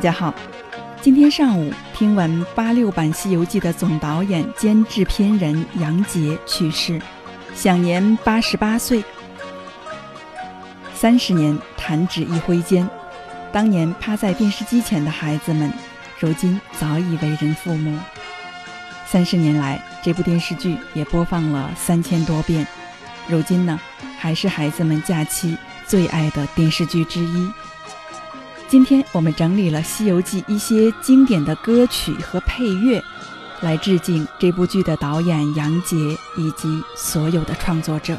大家好，今天上午听闻八六版《西游记》的总导演兼制片人杨洁去世，享年八十八岁。三十年弹指一挥间，当年趴在电视机前的孩子们，如今早已为人父母。三十年来，这部电视剧也播放了三千多遍，如今呢，还是孩子们假期最爱的电视剧之一。今天我们整理了《西游记》一些经典的歌曲和配乐，来致敬这部剧的导演杨洁以及所有的创作者。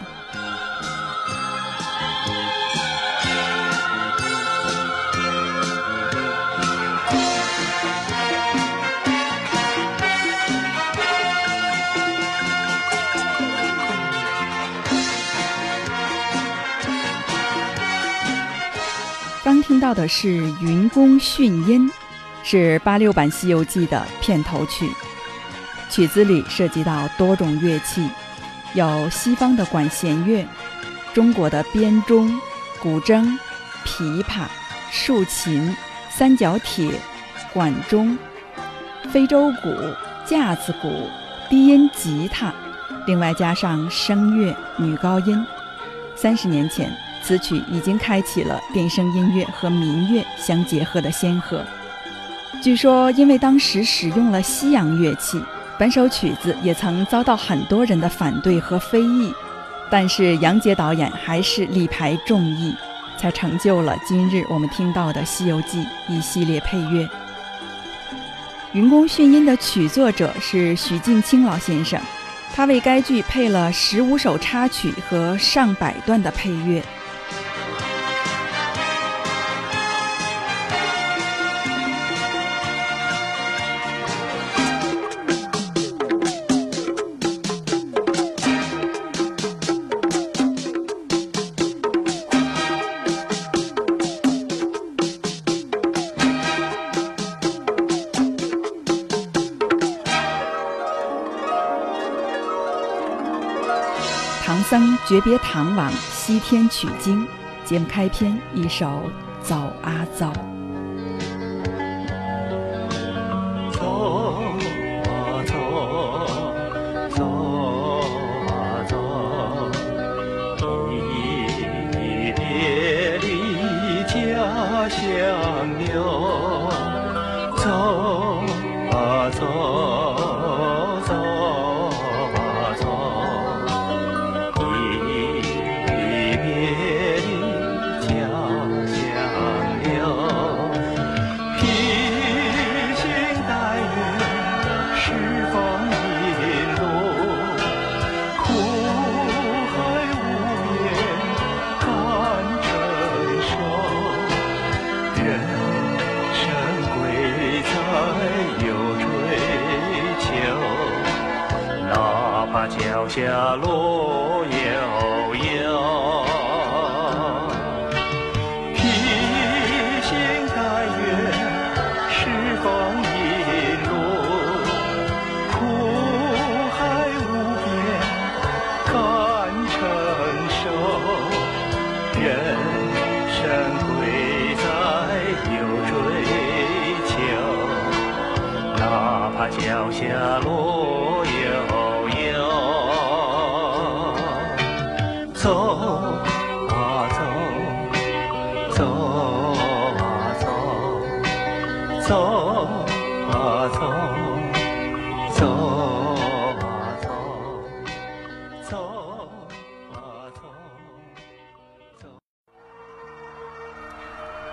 听到的是《云宫迅音》，是八六版《西游记》的片头曲。曲子里涉及到多种乐器，有西方的管弦乐、中国的编钟、古筝、琵琶、竖琴、三角铁、管钟、非洲鼓、架子鼓、低音吉他，另外加上声乐、女高音。三十年前。此曲已经开启了电声音乐和民乐相结合的先河。据说，因为当时使用了西洋乐器，本首曲子也曾遭到很多人的反对和非议。但是杨洁导演还是力排众议，才成就了今日我们听到的《西游记》一系列配乐。《云宫迅音》的曲作者是许镜清老先生，他为该剧配了十五首插曲和上百段的配乐。诀别唐往西天取经，节目开篇一首《走啊走》。走啊走，走啊走，下落悠悠，披星戴月，十方引路，苦海无边看成熟。人生贵在有追求，哪怕脚下路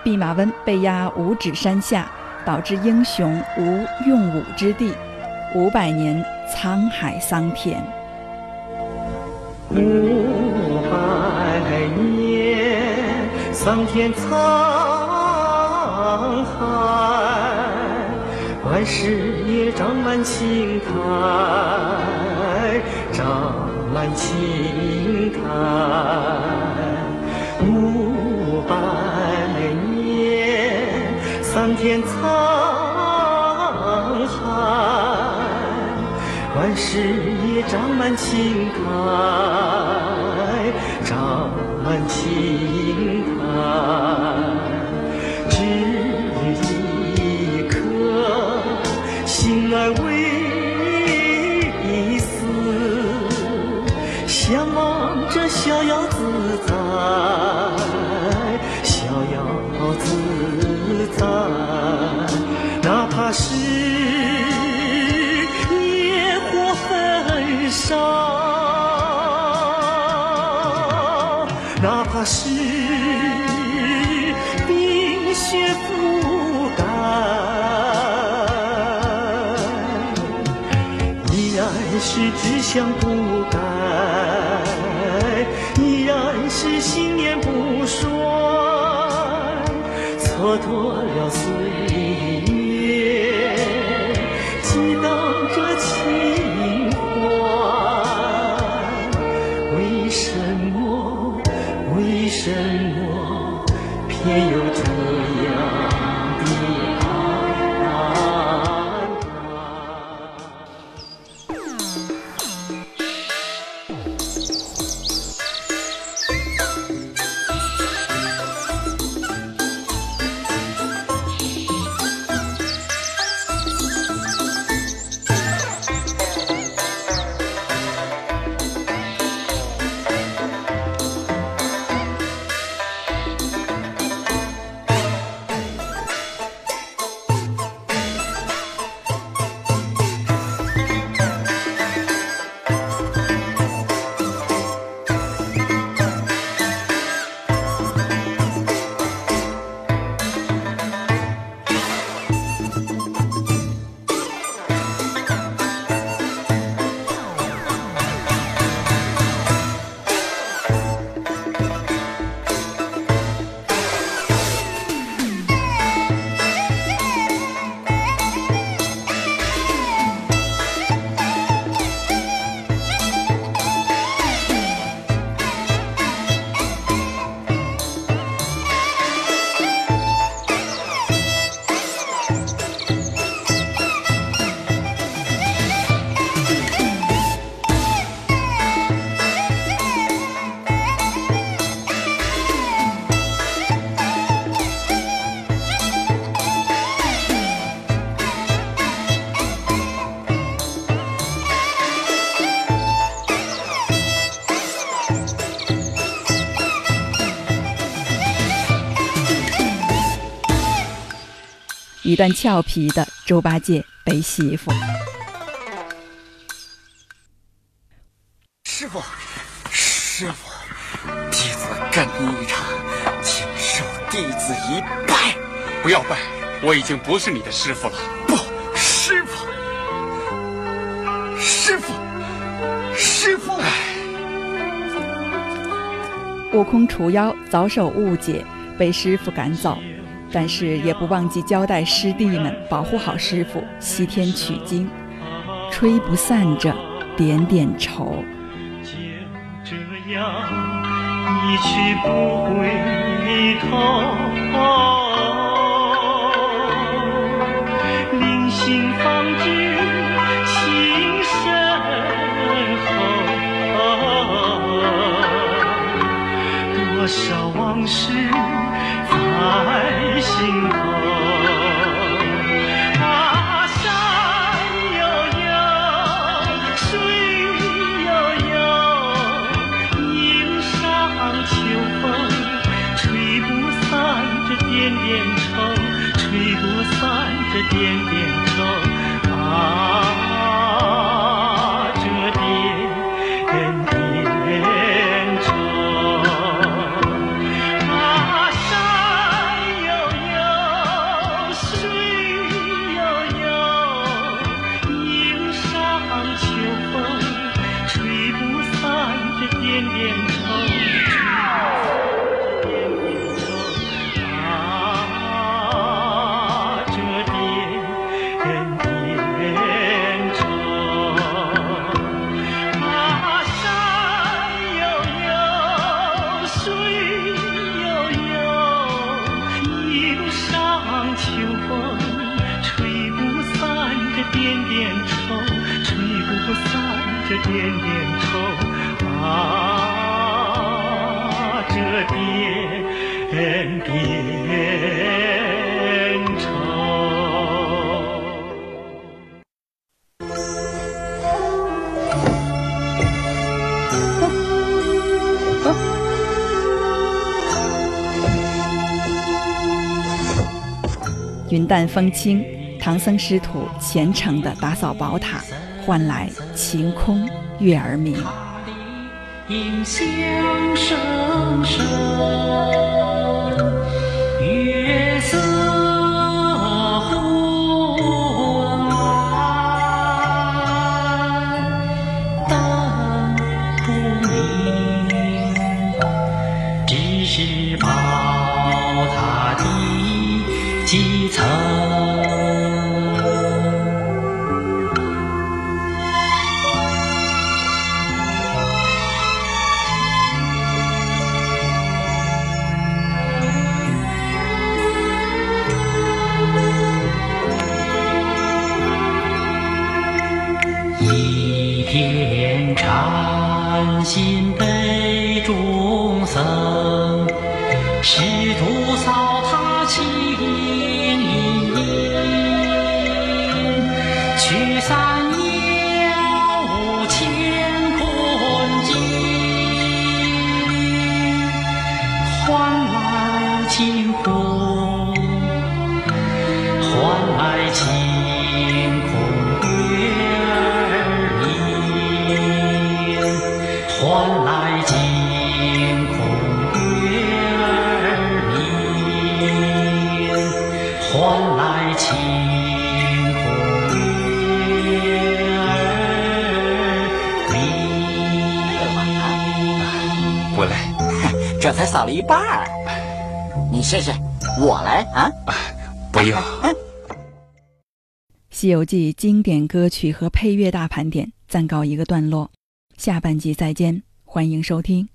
弼马温被压五指山下，导致英雄无用武之地。五百年沧海桑田，桑田沧海，万事也长满青苔，长满青苔。五百年桑田沧海。万事也长满青苔，长满青忙着逍遥自在，逍遥自在，哪怕是野火焚烧，哪怕是冰雪覆盖，依然是志向不岁月，激荡着情怀。为什么？为什么偏有段俏皮的猪八戒背媳妇。师傅，师傅，弟子跟你一场，请受弟子一拜。不要拜，我已经不是你的师傅了。不，师傅，师傅，师傅。悟空除妖遭受误解，被师傅赶走，但是也不忘记交代师弟们保护好师傅，西天取经。吹不散这点点愁，就这样一去不回头。临行方知情深厚，多少往事在心头。啊山悠悠，水悠悠，一路上秋风，吹不散这点点愁，吹不散这点点散着点点愁啊，这点点愁。云淡风轻，唐僧师徒虔诚地打扫宝塔。换来晴空月儿明。心的这才扫了一半儿。你试试，我来啊！不用。《西游记》经典歌曲和配乐大盘点暂告一个段落，下半集再见，欢迎收听。